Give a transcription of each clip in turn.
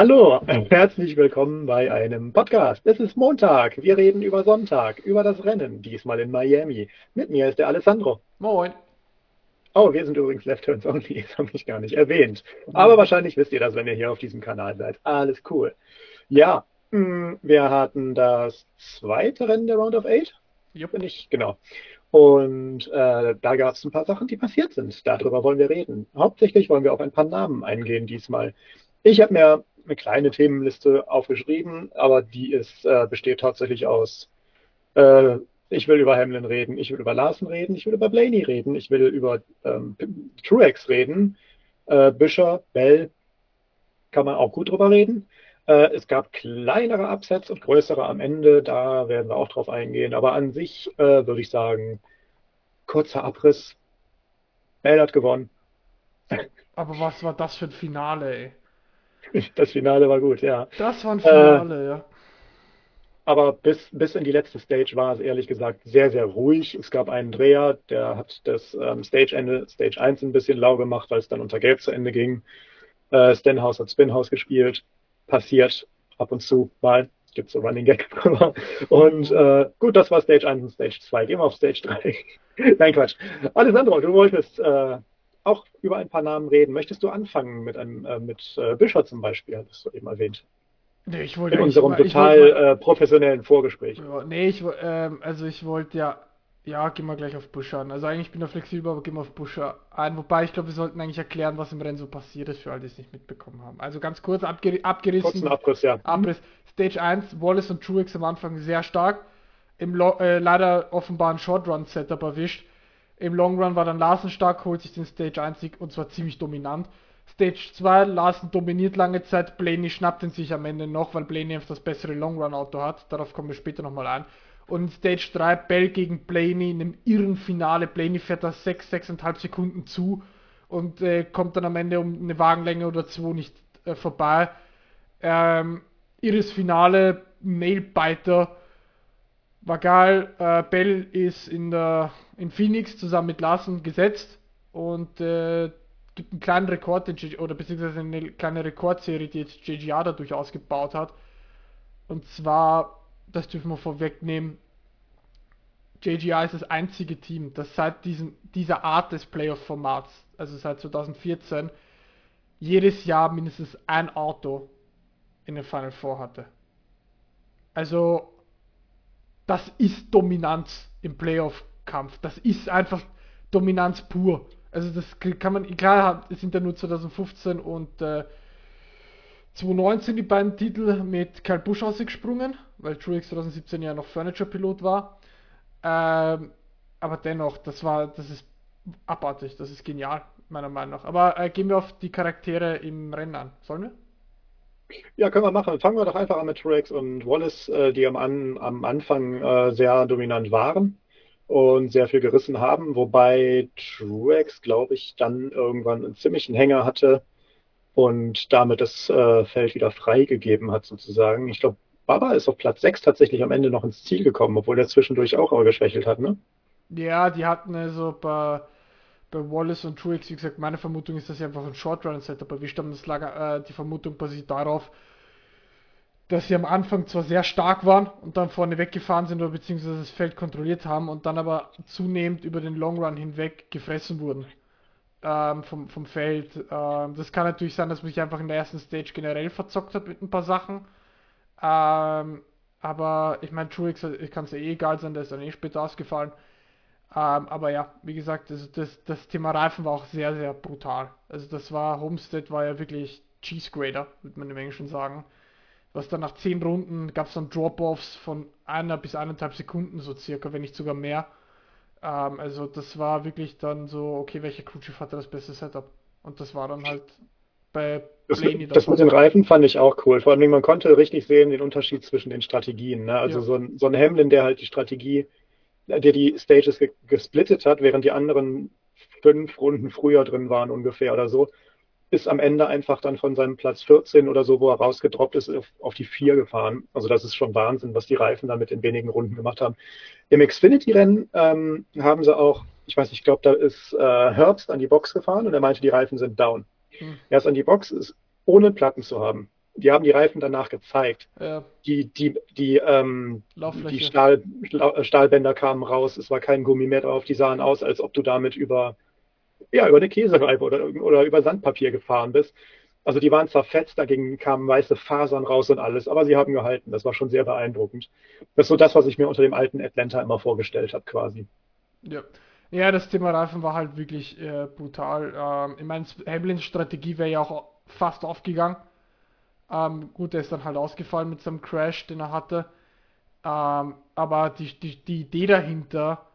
Hallo, herzlich willkommen bei einem Podcast. Es ist Montag. Wir reden über Sonntag, über das Rennen, diesmal in Miami. Mit mir ist der Alessandro. Moin. Oh, wir sind übrigens Left Turns Only, das habe ich gar nicht erwähnt. Aber wahrscheinlich wisst ihr das, wenn ihr hier auf diesem Kanal seid. Alles cool. Ja, hm, wir hatten das zweite Rennen der Round of Eight. Jupp. Bin ich, genau. Und äh, da gab es ein paar Sachen, die passiert sind. Darüber wollen wir reden. Hauptsächlich wollen wir auf ein paar Namen eingehen diesmal. Ich habe mir eine kleine Themenliste aufgeschrieben, aber die ist, äh, besteht tatsächlich aus, äh, ich will über Hamlin reden, ich will über Larsen reden, ich will über Blaney reden, ich will über ähm, Truex reden, äh, Büscher, Bell, kann man auch gut drüber reden. Äh, es gab kleinere Upsets und größere am Ende, da werden wir auch drauf eingehen, aber an sich äh, würde ich sagen, kurzer Abriss, Bell hat gewonnen. Aber was war das für ein Finale, ey? Das Finale war gut, ja. Das war ein Finale, äh, ja. Aber bis, bis in die letzte Stage war es ehrlich gesagt sehr, sehr ruhig. Es gab einen Dreher, der hat das ähm, Stage-Ende, Stage 1 ein bisschen lau gemacht, weil es dann unter Gelb zu Ende ging. Äh, Stenhouse hat Spinhouse gespielt. Passiert ab und zu mal. Gibt so Running Gag drüber. Und äh, gut, das war Stage 1 und Stage 2. Gehen wir auf Stage 3. Nein, Quatsch. Alessandro, du wolltest äh, auch über ein paar Namen reden. Möchtest du anfangen mit einem äh, mit äh, Büscher zum Beispiel, hattest du eben erwähnt? Nee, ich wollte In unserem ich, total ich wollte, äh, professionellen Vorgespräch. ja, nee, ich ähm, also ich wollte ja ja, gehen wir gleich auf Buscher an. Also eigentlich bin ich flexibel, aber gehen wir auf Buscher ein. Wobei ich glaube, wir sollten eigentlich erklären, was im Rennen so passiert ist, für alle, die es nicht mitbekommen haben. Also ganz kurz abger abgerissen. Kurzen Abriss, ja. Abriss. Stage 1, Wallace und Truex am Anfang sehr stark. Im Lo äh, leider offenbar ein Short Run Setup erwischt. Im Long Run war dann Larsen stark, holt sich den Stage 1 Sieg und zwar ziemlich dominant. Stage 2, Larsen dominiert lange Zeit, Blaney schnappt ihn sich am Ende noch, weil Blaney einfach das bessere Long Run Auto hat. Darauf kommen wir später nochmal ein. Und in Stage 3, Bell gegen Blaney in einem irren Finale. Blaney fährt da 6, 6,5 Sekunden zu und äh, kommt dann am Ende um eine Wagenlänge oder zwei nicht äh, vorbei. Ähm, irres Finale, Nailbiter. Geil. Äh, Bell ist in, der, in Phoenix zusammen mit Larsen gesetzt und äh, gibt einen kleinen Rekord, den oder beziehungsweise eine kleine Rekordserie, die jetzt JGR dadurch ausgebaut hat. Und zwar, das dürfen wir vorwegnehmen, JGR ist das einzige Team, das seit diesem, dieser Art des Playoff-Formats, also seit 2014, jedes Jahr mindestens ein Auto in den Final Four hatte. Also, das ist Dominanz im Playoff-Kampf. Das ist einfach Dominanz pur. Also das kann man, klar, es sind ja nur 2015 und äh, 2019 die beiden Titel mit Kyle Busch ausgesprungen, weil Truex 2017 ja noch Furniture-Pilot war. Ähm, aber dennoch, das war, das ist abartig, das ist genial, meiner Meinung nach. Aber äh, gehen wir auf die Charaktere im Rennen an. Sollen wir? Ja, können wir machen. Fangen wir doch einfach an mit Truex und Wallace, äh, die am, an, am Anfang äh, sehr dominant waren und sehr viel gerissen haben, wobei Truex, glaube ich, dann irgendwann einen ziemlichen Hänger hatte und damit das äh, Feld wieder freigegeben hat, sozusagen. Ich glaube, Baba ist auf Platz 6 tatsächlich am Ende noch ins Ziel gekommen, obwohl er zwischendurch auch aber geschwächelt hat, ne? Ja, die hatten also bei, bei Wallace und Truex, wie gesagt, meine Vermutung ist, dass sie einfach ein Short Run Setup erwischt haben. Das lag, äh, die Vermutung basiert darauf, dass sie am Anfang zwar sehr stark waren und dann vorne weggefahren sind oder beziehungsweise das Feld kontrolliert haben und dann aber zunehmend über den Long Run hinweg gefressen wurden ähm, vom, vom Feld. Ähm, das kann natürlich sein, dass man sich einfach in der ersten Stage generell verzockt hat mit ein paar Sachen. Ähm, aber ich meine, Truex kann es ja eh egal sein, der ist dann eh später ausgefallen. Ähm, aber ja, wie gesagt, das, das, das Thema Reifen war auch sehr, sehr brutal. Also das war, Homestead war ja wirklich Cheese Grader, würde man im Englischen sagen. Was dann nach 10 Runden gab es dann Drop-Offs von einer bis eineinhalb Sekunden so circa, wenn nicht sogar mehr. Ähm, also das war wirklich dann so, okay, welcher Crewchief hatte das beste Setup? Und das war dann halt bei Das, das mit den Reifen fand ich auch cool. Vor allem, man konnte richtig sehen den Unterschied zwischen den Strategien. Ne? Also Ja. so, ein, so ein Hamlin, der halt die Strategie, der die Stages ge gesplittet hat, während die anderen fünf Runden früher drin waren ungefähr oder so, ist am Ende einfach dann von seinem Platz 14 oder so, wo er rausgedroppt ist, auf, auf die 4 gefahren. Also das ist schon Wahnsinn, was die Reifen damit in wenigen Runden gemacht haben. Im Xfinity-Rennen ähm, haben sie auch, ich weiß nicht, ich glaube, da ist äh, Herbst an die Box gefahren und er meinte, die Reifen sind down. Hm. Er ist an die Box, ist ohne Platten zu haben. Die haben die Reifen danach gezeigt. Ja, Die, die, die, ähm, die Stahl, Schla- Stahlbänder kamen raus, es war kein Gummi mehr drauf, die sahen aus, als ob du damit über, ja, über eine Käsereibe oder, oder über Sandpapier gefahren bist. Also die waren zerfetzt, dagegen kamen weiße Fasern raus und alles, aber sie haben gehalten. Das war schon sehr beeindruckend. Das ist so das, was ich mir unter dem alten Atlanta immer vorgestellt habe, quasi. Ja. Ja, das Thema Reifen war halt wirklich äh, brutal. Ähm, ich meine, Hamlins Strategie wäre ja auch fast aufgegangen. Ähm, gut, er ist dann halt ausgefallen mit seinem Crash, den er hatte. Ähm, aber die, die, die Idee dahinter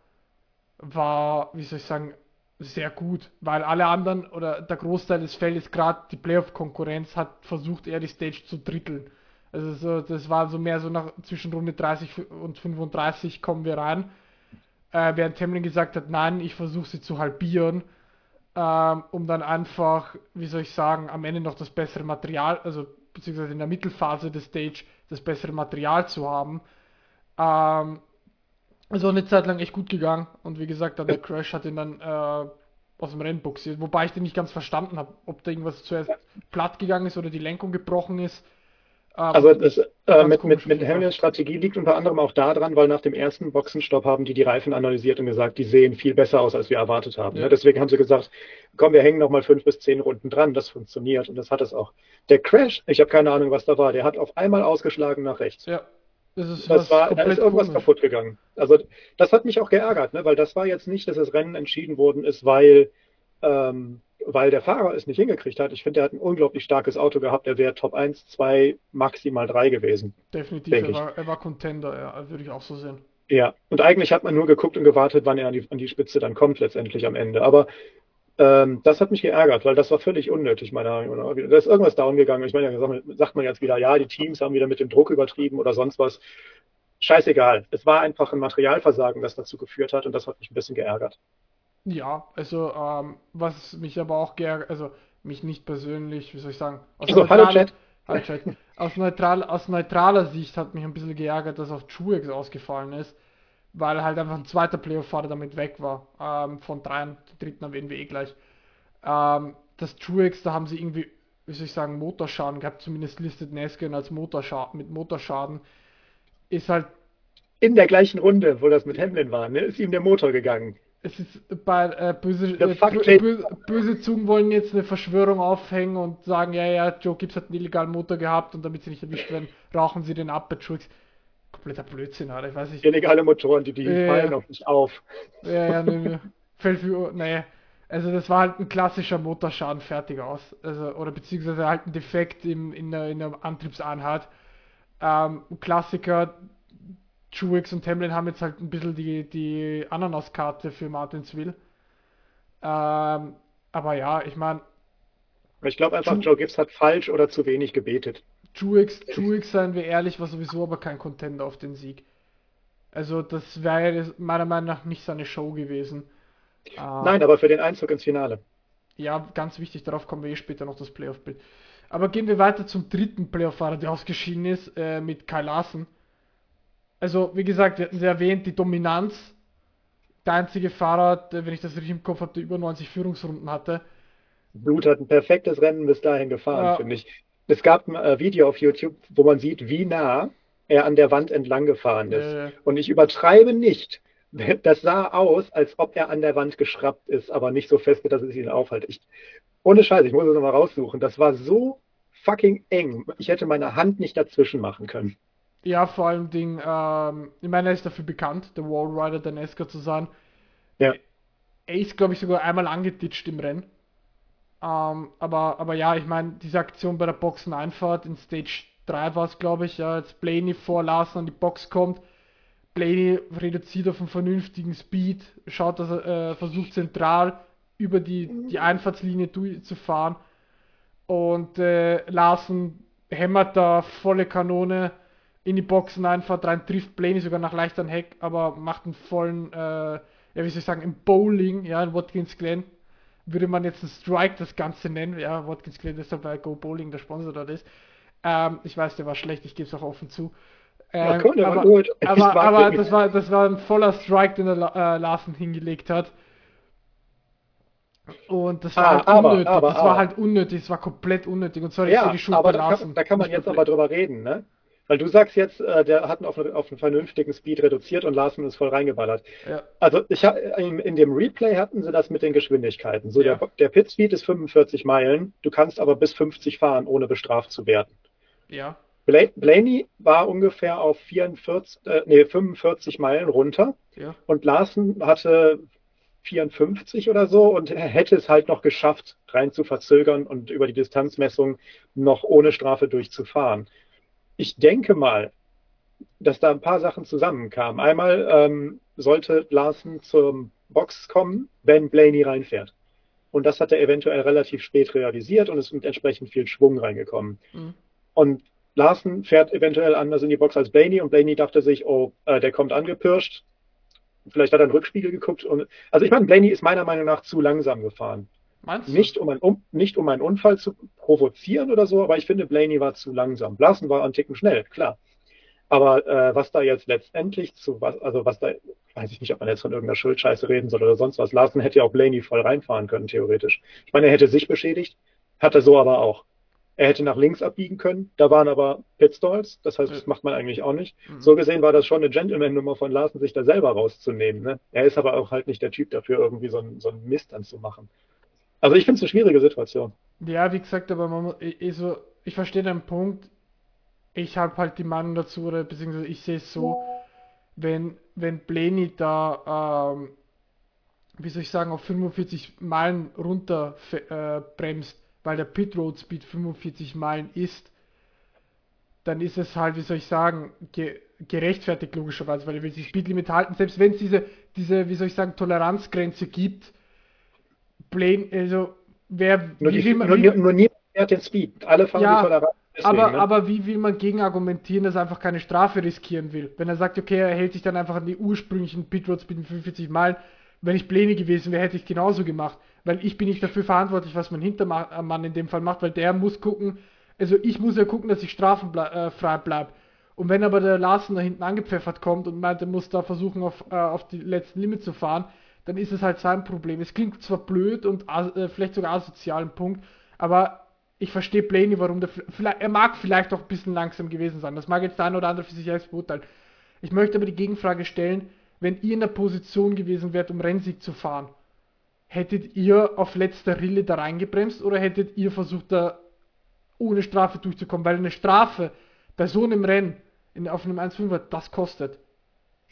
war, wie soll ich sagen, sehr gut, weil alle anderen oder der Großteil des Feldes, gerade die Playoff-Konkurrenz, hat versucht, eher die Stage zu dritteln. Also so, das war so mehr so nach zwischen Runde 30 und 35 kommen wir rein. Äh, während Hamlin gesagt hat, nein, ich versuche sie zu halbieren, ähm, um dann einfach, wie soll ich sagen, am Ende noch das bessere Material, also beziehungsweise in der Mittelphase des Stage das bessere Material zu haben. Ähm, also eine Zeit lang echt gut gegangen und wie gesagt, dann der Crash hat ihn dann äh, aus dem Rennen boxiert, wobei ich den nicht ganz verstanden habe, ob da irgendwas zuerst platt gegangen ist oder die Lenkung gebrochen ist. Ähm, Also das, äh, mit, mit, mit Hamlins Strategie liegt unter anderem auch daran, weil nach dem ersten Boxenstopp haben die die Reifen analysiert und gesagt, die sehen viel besser aus, als wir erwartet haben. Ja. Deswegen haben sie gesagt, komm, wir hängen noch mal fünf bis zehn Runden dran. Das funktioniert und das hat es auch. Der Crash, ich habe keine Ahnung, was da war. Der hat auf einmal ausgeschlagen nach rechts. ja, das ist Das was war, da ist irgendwas komisch. kaputt gegangen. Also das hat mich auch geärgert, ne? weil das war jetzt nicht, dass das Rennen entschieden worden ist, weil, ähm, weil der Fahrer es nicht hingekriegt hat. Ich finde, er hat ein unglaublich starkes Auto gehabt. Er wäre Top 1, 2, maximal 3 gewesen. Definitiv, er war, er war Contender, ja, würde ich auch so sehen. Ja, und eigentlich hat man nur geguckt und gewartet, wann er an die, an die Spitze dann kommt, letztendlich am Ende. Aber ähm, das hat mich geärgert, weil das war völlig unnötig, meiner Meinung nach. Da ist irgendwas down gegangen. Ich meine, da sagt man jetzt wieder, ja, die Teams haben wieder mit dem Druck übertrieben oder sonst was. Scheißegal. Es war einfach ein Materialversagen, das dazu geführt hat und das hat mich ein bisschen geärgert. Ja, also ähm, was mich aber auch geärgert, also mich nicht persönlich, wie soll ich sagen, aus Also, hallo, neutraler- Chat. Hallo, Chat. Aus, neutral, aus neutraler Sicht hat mich ein bisschen geärgert, dass auch Truex ausgefallen ist, weil halt einfach ein zweiter Playoff-Fahrer damit weg war, ähm, von dreien, den dritten erwähnen wir eh gleich. Ähm, das Truex, da haben sie irgendwie, wie soll ich sagen, Motorschaden gehabt, zumindest listet Nesken als Motorschaden, mit Motorschaden, ist halt In der gleichen Runde, wo das mit Hamlin war, ne, ist ihm der Motor gegangen. Es ist bei äh, böse, äh, böse Zungen wollen jetzt eine Verschwörung aufhängen und sagen, ja, ja, Joe Gibbs hat einen illegalen Motor gehabt und damit sie nicht erwischt werden, rauchen sie den ab bei. Kompletter Blödsinn, Alter, ich weiß nicht. Illegale Motoren, die, die Ja. fallen auch nicht auf. Ja, ja, nee, nee. Fällt für, nee. Also das war halt ein klassischer Motorschaden fertig aus. Also, oder beziehungsweise halt ein Defekt im, in, der, in der Antriebseinheit. Ähm, Klassiker, Truex und Hamlin haben jetzt halt ein bisschen die, die Ananaskarte für Martinsville. Ähm, aber ja, ich meine, Ich glaube einfach, True. Joe Gibbs hat falsch oder zu wenig gebetet. Truex, Truex, seien wir ehrlich, war sowieso aber kein Contender auf den Sieg. Also das wäre meiner Meinung nach nicht seine Show gewesen. Ähm, Nein, aber für den Einzug ins Finale. Ja, ganz wichtig, darauf kommen wir eh später noch das Playoff-Bild. Aber gehen wir weiter zum dritten Playoff-Fahrer, der ausgeschieden ist, äh, mit Kyle Larson. Also, wie gesagt, wir hatten sie erwähnt, die Dominanz. Der einzige Fahrer, wenn ich das richtig im Kopf habe, der über 90 Führungsrunden hatte. Blut hat ein perfektes Rennen bis dahin gefahren, Ja. finde ich. Es gab ein äh, Video auf YouTube, wo man sieht, wie nah er an der Wand entlang gefahren ist. Äh, Und ich übertreibe nicht. Das sah aus, als ob er an der Wand geschraubt ist, aber nicht so fest, dass es ihn aufhält. Ich, ohne Scheiß, ich muss es nochmal raussuchen. Das war so fucking eng. Ich hätte meine Hand nicht dazwischen machen können. Ja, vor allem Ding, ähm, ich meine, er ist dafür bekannt, der Wallrider der Nesca zu sein. Ja. Er ist, glaube ich, sogar einmal angeditscht im Rennen. Ähm, aber, aber ja, ich meine, diese Aktion bei der Boxeneinfahrt in Stage 3 war es, glaube ich, ja, als Blaney vor Larsen an die Box kommt. Blaney reduziert auf einen vernünftigen Speed, schaut, dass er äh, versucht zentral über die, die Einfahrtslinie durchzufahren. Und äh, Larsen hämmert da volle Kanone in die Boxeneinfahrt rein, trifft Blaney sogar nach leichteren Heck, aber macht einen vollen, äh, ja, wie soll ich sagen, im Bowling, ja, in Watkins Glen würde man jetzt einen Strike das Ganze nennen. Ja, Watkins Glen deshalb, weil Go Bowling der Sponsor dort ist. Ähm, ich weiß, der war schlecht, ich gebe es auch offen zu. Ja, Ähm, der war aber, aber, aber den. das war, das war ein voller Strike, den der äh, Larsen hingelegt hat. Und das war Ah, halt aber, unnötig. aber, das war aber. halt unnötig, das war komplett unnötig. Und sorry Ja, für die Schuld aber da kann, da kann man jetzt aber drüber reden, ne? Weil du sagst jetzt, äh, der hat ihn auf, auf einen vernünftigen Speed reduziert und Larsen ist voll reingeballert. Ja. Also ich in, in dem Replay hatten sie das mit den Geschwindigkeiten. So Ja. der, der Pit Speed ist 45 Meilen, du kannst aber bis 50 fahren, ohne bestraft zu werden. Ja. Bla Blaney war ungefähr auf 44, äh, nee, 45 Meilen runter Ja. und Larsen hatte 54 oder so und hätte es halt noch geschafft, rein zu verzögern und über die Distanzmessung noch ohne Strafe durchzufahren. Ich denke mal, dass da ein paar Sachen zusammenkamen. Einmal ähm, sollte Larsen zum Box kommen, wenn Blaney reinfährt. Und das hat er eventuell relativ spät realisiert und ist mit entsprechend viel Schwung reingekommen. Mhm. Und Larsen fährt eventuell anders in die Box als Blaney und Blaney dachte sich, oh, äh, der kommt angepirscht. Vielleicht hat er in den Rückspiegel geguckt. Und, also ich meine, Blaney ist meiner Meinung nach zu langsam gefahren. Meinst du? Nicht um, ein, um, nicht um einen Unfall zu provozieren oder so, aber ich finde, Blaney war zu langsam. Larsen war ein Ticken schnell, klar. Aber äh, was da jetzt letztendlich zu was, also was da, weiß ich nicht, ob man jetzt von irgendeiner Schuldscheiße reden soll oder sonst was. Larsen hätte ja auch Blaney voll reinfahren können, theoretisch. Ich meine, er hätte sich beschädigt, hat er so aber auch. Er hätte nach links abbiegen können, da waren aber Pitstalls, das heißt, das macht man eigentlich auch nicht. Mhm. So gesehen war das schon eine Gentleman-Nummer von Larsen, sich da selber rauszunehmen. Ne? Er ist aber auch halt nicht der Typ dafür, irgendwie so einen, so einen Mist dann zu machen. Also ich finde es eine schwierige Situation. Ja, wie gesagt, aber man, ich, so, ich verstehe den Punkt. Ich habe halt die Meinung dazu, oder beziehungsweise ich sehe es so, wenn, wenn Blaney da, ähm, wie soll ich sagen, auf 45 Meilen runter äh, bremst, weil der Pit Road Speed 45 Meilen ist, dann ist es halt, wie soll ich sagen, ge gerechtfertigt logischerweise, weil er will sich Speedlimit halten, selbst wenn es diese, diese, wie soll ich sagen, Toleranzgrenze gibt. Blame, also wer, Nur, wie die, will man, nur, wie, nur niemand fährt den Speed. Alle fahren Ja, die Toleranz. Deswegen, aber, ne? aber wie will man gegen argumentieren, dass er einfach keine Strafe riskieren will? Wenn er sagt, okay, er hält sich dann einfach an die ursprünglichen Pitroad Speed mit 45 Meilen. Wenn ich Pläne gewesen wäre, hätte ich genauso gemacht. Weil ich bin nicht dafür verantwortlich, was mein Hintermann in dem Fall macht, weil der muss gucken, also ich muss ja gucken, dass ich strafenfrei bleibe. Und wenn aber der Larsen da hinten angepfeffert kommt und meint, er muss da versuchen, auf, äh, auf die letzten Limit zu fahren, dann ist es halt sein Problem. Es klingt zwar blöd und äh, vielleicht sogar asozial ein Punkt, aber ich verstehe Blaney, warum der, vielleicht, er mag vielleicht auch ein bisschen langsam gewesen sein. Das mag jetzt der eine oder andere für sich selbst beurteilen. Ich möchte aber die Gegenfrage stellen, wenn ihr in der Position gewesen wärt, um Rennsieg zu fahren, hättet ihr auf letzter Rille da reingebremst oder hättet ihr versucht, da ohne Strafe durchzukommen? Weil eine Strafe bei so einem Rennen in, auf einem 1,5er, das kostet.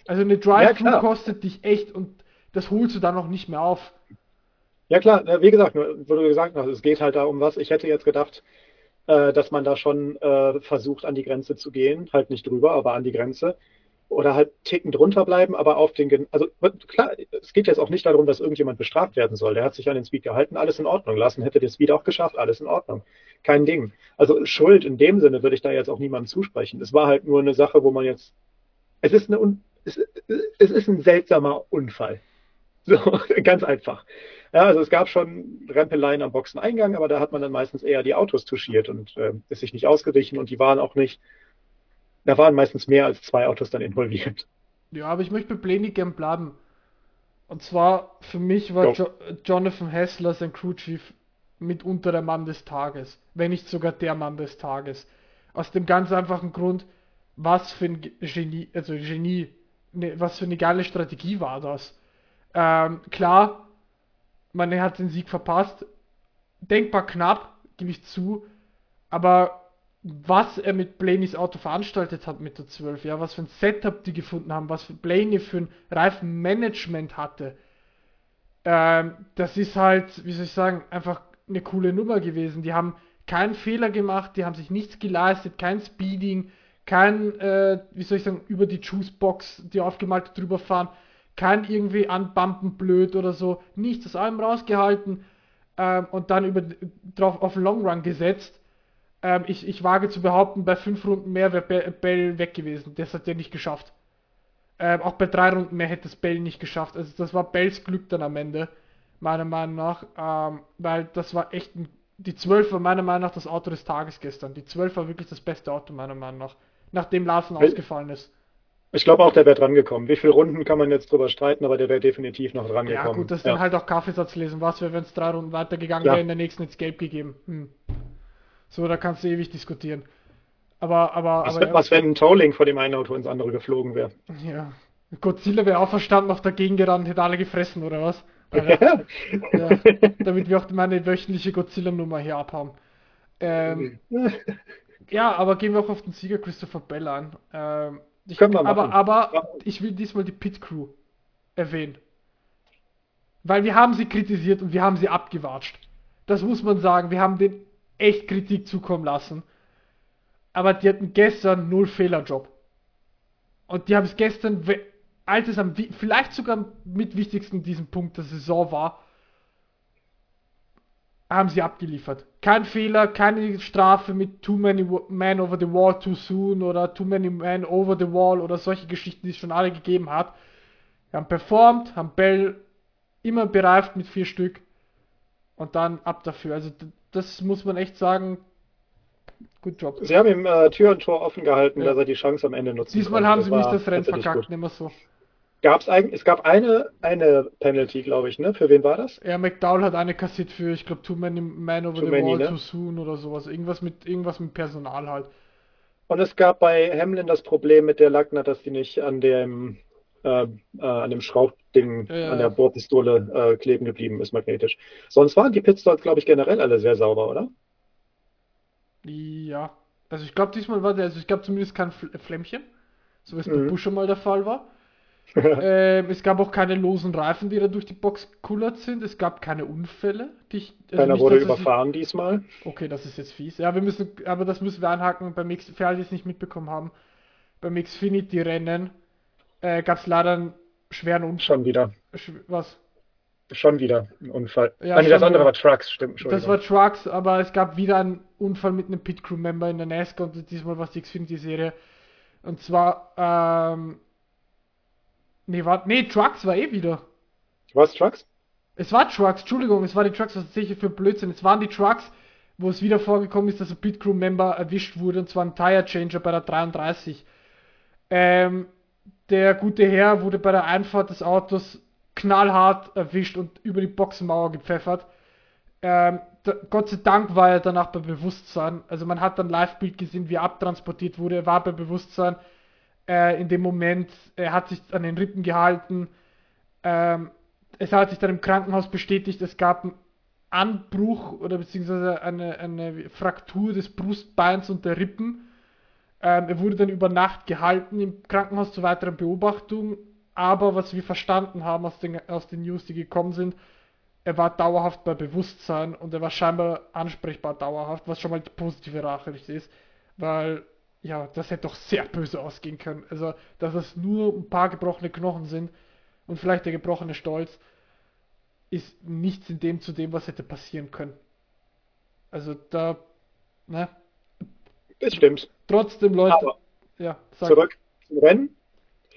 Also eine Ja, Drive-Thru klar. kostet dich echt und das holst du dann noch nicht mehr auf. Ja klar, wie gesagt, wo gesagt es geht halt da um was. Ich hätte jetzt gedacht, äh, dass man da schon äh, versucht, an die Grenze zu gehen. Halt nicht drüber, aber an die Grenze. Oder halt ticken drunter bleiben, aber auf den, also klar, es geht jetzt auch nicht darum, dass irgendjemand bestraft werden soll. Der hat sich an den Speed gehalten, alles in Ordnung. Lassen hätte den Speed auch geschafft, alles in Ordnung. Kein Ding. Also Schuld in dem Sinne würde ich da jetzt auch niemandem zusprechen. Es war halt nur eine Sache, wo man jetzt, es ist eine, es, es ist ein seltsamer Unfall. So, ganz einfach. Ja, also es gab schon Rempeleien am Boxeneingang, aber da hat man dann meistens eher die Autos touchiert und äh, ist sich nicht ausgewichen und die waren auch nicht, da waren meistens mehr als zwei Autos dann involviert. Ja, aber ich möchte bei Blaney gern bleiben. Und zwar, für mich war jo Jonathan Hessler, sein Crew Chief, mitunter der Mann des Tages. Wenn nicht sogar der Mann des Tages. Aus dem ganz einfachen Grund, was für ein Genie, also Genie, ne, was für eine geile Strategie war das. Ähm, klar, man hat den Sieg verpasst. Denkbar knapp, gebe ich zu. Aber was er mit Blaney's Auto veranstaltet hat mit der 12, ja, was für ein Setup die gefunden haben, was für Blaney für ein Reifenmanagement hatte, ähm, das ist halt, wie soll ich sagen, einfach eine coole Nummer gewesen. Die haben keinen Fehler gemacht, die haben sich nichts geleistet, kein Speeding, kein, äh, wie soll ich sagen, über die Juicebox, die aufgemalte drüber fahren, kein irgendwie anbumpen blöd oder so, nichts aus allem rausgehalten ähm, und dann über drauf auf Long Run gesetzt. Ähm, ich, ich wage zu behaupten, bei fünf Runden mehr wäre Be- Bell weg gewesen. Das hat er nicht geschafft. Ähm, auch bei drei Runden mehr hätte es Bell nicht geschafft. Also das war Bells Glück dann am Ende, meiner Meinung nach. Ähm, weil das war echt ein, die 12 war meiner Meinung nach das Auto des Tages gestern. Die 12 war wirklich das beste Auto meiner Meinung nach. Nachdem Larsen Wel- ausgefallen ist. Ich glaube auch, der wäre drangekommen. Wie viele Runden kann man jetzt drüber streiten, aber der wäre definitiv noch drangekommen. Ja, gut, das ist dann halt auch Kaffeesatz lesen. Was wäre, wenn es drei Runden weitergegangen Ja. wäre, in der nächsten jetzt gelb gegeben? Hm. So, da kannst du ewig diskutieren. Aber, aber, Was, aber was, wenn ein Tolling von dem einen Auto ins andere geflogen wäre? ja. Godzilla wäre auferstanden, noch dagegen gerannt, hätte alle gefressen, oder was? Ja, ja, damit wir auch meine wöchentliche Godzilla-Nummer hier abhaben. Ähm, ja, aber gehen wir auch auf den Sieger Christopher Bell an. Ähm, ich, Können wir aber, machen. aber Ja. ich will diesmal die Pit Crew erwähnen. Weil wir haben sie kritisiert und wir haben sie abgewatscht. Das muss man sagen. Wir haben den echt Kritik zukommen lassen. Aber die hatten gestern null Fehlerjob. Und die haben es gestern, als es am, vielleicht sogar mit wichtigsten diesem Punkt der Saison war, haben sie abgeliefert. Kein Fehler, keine Strafe mit Too Many Men Over the Wall Too Soon oder Too Many Men Over the Wall oder solche Geschichten, die es schon alle gegeben hat. Wir haben performt, haben Bell immer bereift mit vier Stück und dann ab dafür. Also das muss man echt sagen. Gut Job. Sie haben ihm äh, Tür und Tor offen gehalten, Ja. dass er die Chance am Ende nutzen Diesmal konnte. haben sie mich war das Rennen verkackt, nehmen wir so. Gab's eigentlich, es gab eine, eine Penalty, glaube ich, ne? Für wen war das? Ja, McDowell hat eine kassiert für, ich glaube, Too Many Men Over Too the many, Wall ne? Too Soon oder sowas. Irgendwas mit, irgendwas mit Personal halt. Und es gab bei Hamlin das Problem mit der Lackner, dass die nicht an dem, äh, äh, an dem Schraubding, Ja, ja. an der Bohrpistole äh, kleben geblieben ist, magnetisch. Sonst waren die Pitstops, glaube ich, generell alle sehr sauber, oder? Ja. Also ich glaube, diesmal war der, also ich glaube zumindest kein Fl Flämmchen, so wie es bei Mhm. Bush schon mal der Fall war. ähm, es gab auch keine losen Reifen, die da durch die Box kullert sind. Es gab keine Unfälle. Die ich, also Keiner nicht, wurde überfahren diesmal. Okay, das ist jetzt fies. Ja, wir müssen, aber das müssen wir einhaken. Beim X, für alle, die es nicht mitbekommen haben, beim Xfinity-Rennen äh, gab es leider einen schweren Unfall. Schon wieder. Sch- Was? Schon wieder ein Unfall. Ja, nee, das andere wieder. war Trucks, stimmt. Das war Trucks, aber es gab wieder einen Unfall mit einem Pit Crew Member in der NASCAR und diesmal war es die Xfinity-Serie. Und zwar, ähm, nee, war, nee, Trucks war eh wieder. Was, Trucks? Es war Trucks, Entschuldigung, es war die Trucks, was sehe ich für Blödsinn. Es waren die Trucks, wo es wieder vorgekommen ist, dass ein Pit Crew Member erwischt wurde, und zwar ein Tire Changer bei der 33. Ähm, der gute Herr wurde bei der Einfahrt des Autos knallhart erwischt und über die Boxenmauer gepfeffert. Ähm, da, Gott sei Dank war er danach bei Bewusstsein. Also man hat dann Live-Bild gesehen, wie er abtransportiert wurde. Er war bei Bewusstsein. Äh, in dem Moment, er hat sich an den Rippen gehalten. Ähm, es hat sich dann im Krankenhaus bestätigt, es gab einen Anbruch oder beziehungsweise eine, eine Fraktur des Brustbeins und der Rippen. Ähm, er wurde dann über Nacht gehalten im Krankenhaus zur weiteren Beobachtung. Aber was wir verstanden haben aus den, aus den News, die gekommen sind, er war dauerhaft bei Bewusstsein und er war scheinbar ansprechbar dauerhaft, was schon mal die positive Nachricht ist, weil ja, das hätte doch sehr böse ausgehen können. Also, dass es nur ein paar gebrochene Knochen sind und vielleicht der gebrochene Stolz, ist nichts in dem zu dem, was hätte passieren können. Also da, ne? Das stimmt. Trotzdem, Leute, Aber ja, sag, zurück zum Rennen,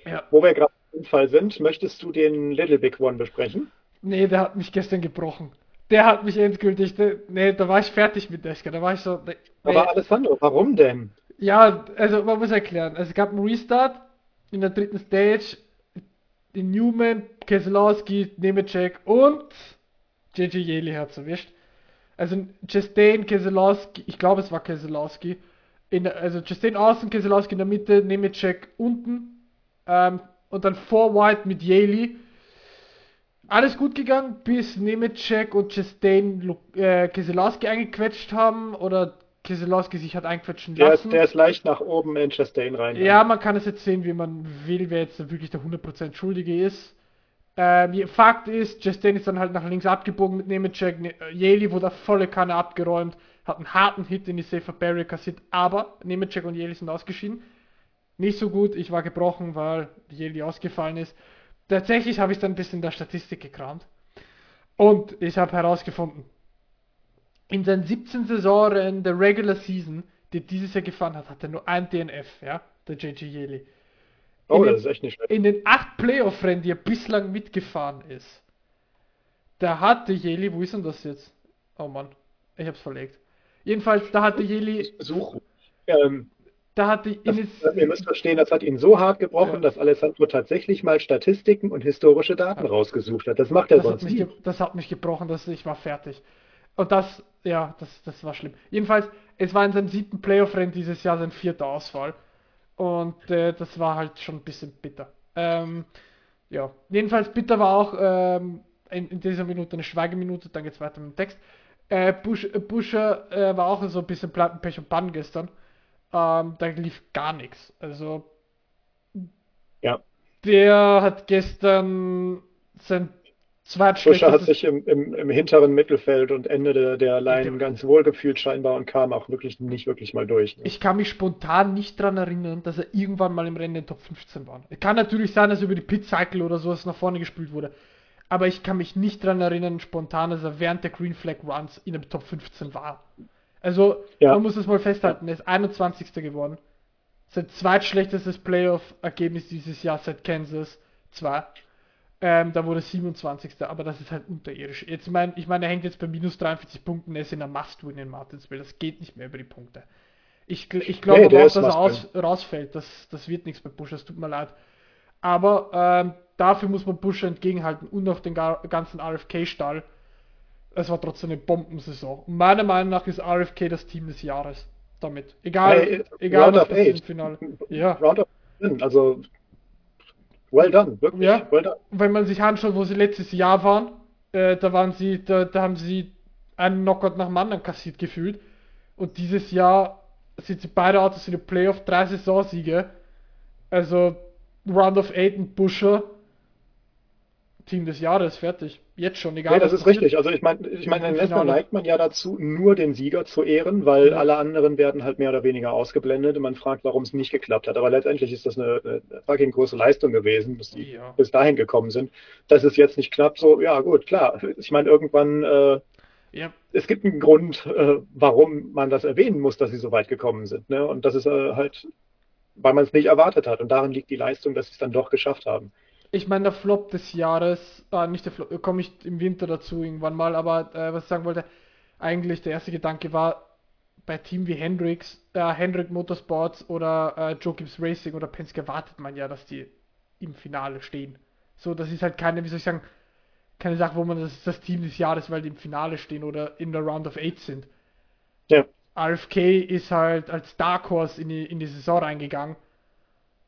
ja. wo wir gerade im Unfall sind. Möchtest du den Little Big One besprechen? Nee, der hat mich gestern gebrochen. Der hat mich endgültig, der, nee, da war ich fertig mit Deska, da war ich so, nee, Aber Alessandro, warum denn? Ja, also man muss erklären. Also, es gab einen Restart in der dritten Stage. Den Newman, Keselowski, Nemecek und JJ Yeli hat's erwischt. Also Chastain, Keselowski, ich glaube es war Keselowski. In also Chastain außen, Keselowski in der Mitte, Nemecek unten. Ähm, und dann vor White mit Yeli. Alles gut gegangen, bis Nemecek und Chastain äh, Keselowski eingequetscht haben oder Keselowski sich hat einquetschen Der lassen. ist, der ist leicht nach oben in Chastain rein. Ja, man kann es jetzt sehen, wie man will, wer jetzt wirklich der 100% Schuldige ist. Ähm, Fakt ist, Chastain ist dann halt nach links abgebogen mit Nemecek. Ne äh, Yeli wurde auf volle Kanne abgeräumt, hat einen harten Hit in die Safer Barrier kassiert, aber Nemecek und Yeli sind ausgeschieden. Nicht so gut, ich war gebrochen, weil Yeli ausgefallen ist. Tatsächlich habe ich dann ein bisschen in der Statistik gekramt. Und ich habe herausgefunden, in seinen 17 Saisonrennen der Regular Season, die dieses Jahr gefahren hat, hat er nur ein DNF, ja, der JJ Yeli. Oh, in den- das ist echt nicht schlecht. In den acht Playoff-Rennen, die er bislang mitgefahren ist, da hatte Yeli, wo ist denn das jetzt? Oh Mann, ich hab's verlegt. Jedenfalls, da hatte Yeli, Suchen. Ähm, Da hat die Das, Inis, ihr müsst verstehen, das hat ihn so hart gebrochen, Ja. dass Alessandro tatsächlich mal Statistiken und historische Daten Ja. rausgesucht hat. Das macht er das hat, sonst mich, nie. das hat mich gebrochen, dass ich war fertig. Und das, ja, das, das war schlimm. Jedenfalls, es war in seinem siebten Playoff-Rennen dieses Jahr sein vierter Ausfall. Und äh, das war halt schon ein bisschen bitter. Ähm, ja, jedenfalls bitter war auch ähm, in, in dieser Minute eine Schweigeminute, dann geht's weiter mit dem Text. Äh, Bush, äh, Buscher äh, war auch so ein bisschen Plattenpech und Bann gestern. Ähm, da lief gar nichts. Also Ja. der hat gestern sein Buscher hat sich im, im, im hinteren Mittelfeld und Ende der, der Line ganz wohl gefühlt scheinbar und kam auch wirklich nicht wirklich mal durch. Ne? Ich kann mich spontan nicht daran erinnern, dass er irgendwann mal im Rennen in Top 15 war. Es kann natürlich sein, dass über die Pit Cycle oder sowas nach vorne gespült wurde. Aber ich kann mich nicht daran erinnern, spontan, dass er während der Green Flag Runs in dem Top 15 war. Also, Ja. man muss es mal festhalten, er ist 21. geworden. Sein zweitschlechtestes Playoff-Ergebnis dieses Jahr seit Kansas 2. Ähm, da wurde 27. Aber das ist halt unterirdisch. Jetzt mein, ich meine, er hängt jetzt bei minus 43 Punkten, er ist in der Must-Win in Martinsville. Das geht nicht mehr über die Punkte. Ich, ich glaube Nee, auch, dass er aus, rausfällt. Das, das wird nichts bei Bush, es tut mir leid. Aber ähm, dafür muss man Bush entgegenhalten und auch den ga ganzen RFK-Stall. Es war trotzdem eine Bombensaison. Und meiner Meinung nach ist RFK das Team des Jahres. Damit. Egal, Hey, egal was passiert im. Finale. Ja. Round of also well done, wirklich. Ja. Well done. wenn man sich anschaut, wo sie letztes Jahr waren, äh, da waren sie, da, da haben sie einen Knockout nach dem anderen kassiert gefühlt. Und dieses Jahr sind sie beide Autos in den Playoff, drei Saisonsiege. Also Round of Eight und Buscher. Team des Jahres, fertig. Jetzt schon, egal. Nee, das ist richtig. Also ich meine, ich meine, in Finale. neigt man ja dazu, nur den Sieger zu ehren, weil Ja. alle anderen werden halt mehr oder weniger ausgeblendet und man fragt, warum es nicht geklappt hat. Aber letztendlich ist das eine, eine fucking große Leistung gewesen, dass die Ja. bis dahin gekommen sind. Dass es jetzt nicht klappt, so, ja gut, klar. Ich meine, irgendwann, äh, Ja, es gibt einen Grund, äh, warum man das erwähnen muss, dass sie so weit gekommen sind. Ne? Und das ist äh, halt, weil man es nicht erwartet hat. Und darin liegt die Leistung, dass sie es dann doch geschafft haben. Ich meine, der Flop des Jahres, äh, nicht der Flop, komme ich im Winter dazu irgendwann mal, aber äh, was ich sagen wollte, eigentlich der erste Gedanke war, bei Team wie Hendrix, äh, Hendrick Motorsports oder äh, Joe Gibbs Racing oder Penske erwartet man ja, dass die im Finale stehen. So, das ist halt keine, wie soll ich sagen, keine Sache, wo man das ist das Team des Jahres, weil die im Finale stehen oder in der Round of Eight sind. Ja. RFK ist halt als Dark Horse in die, in die Saison reingegangen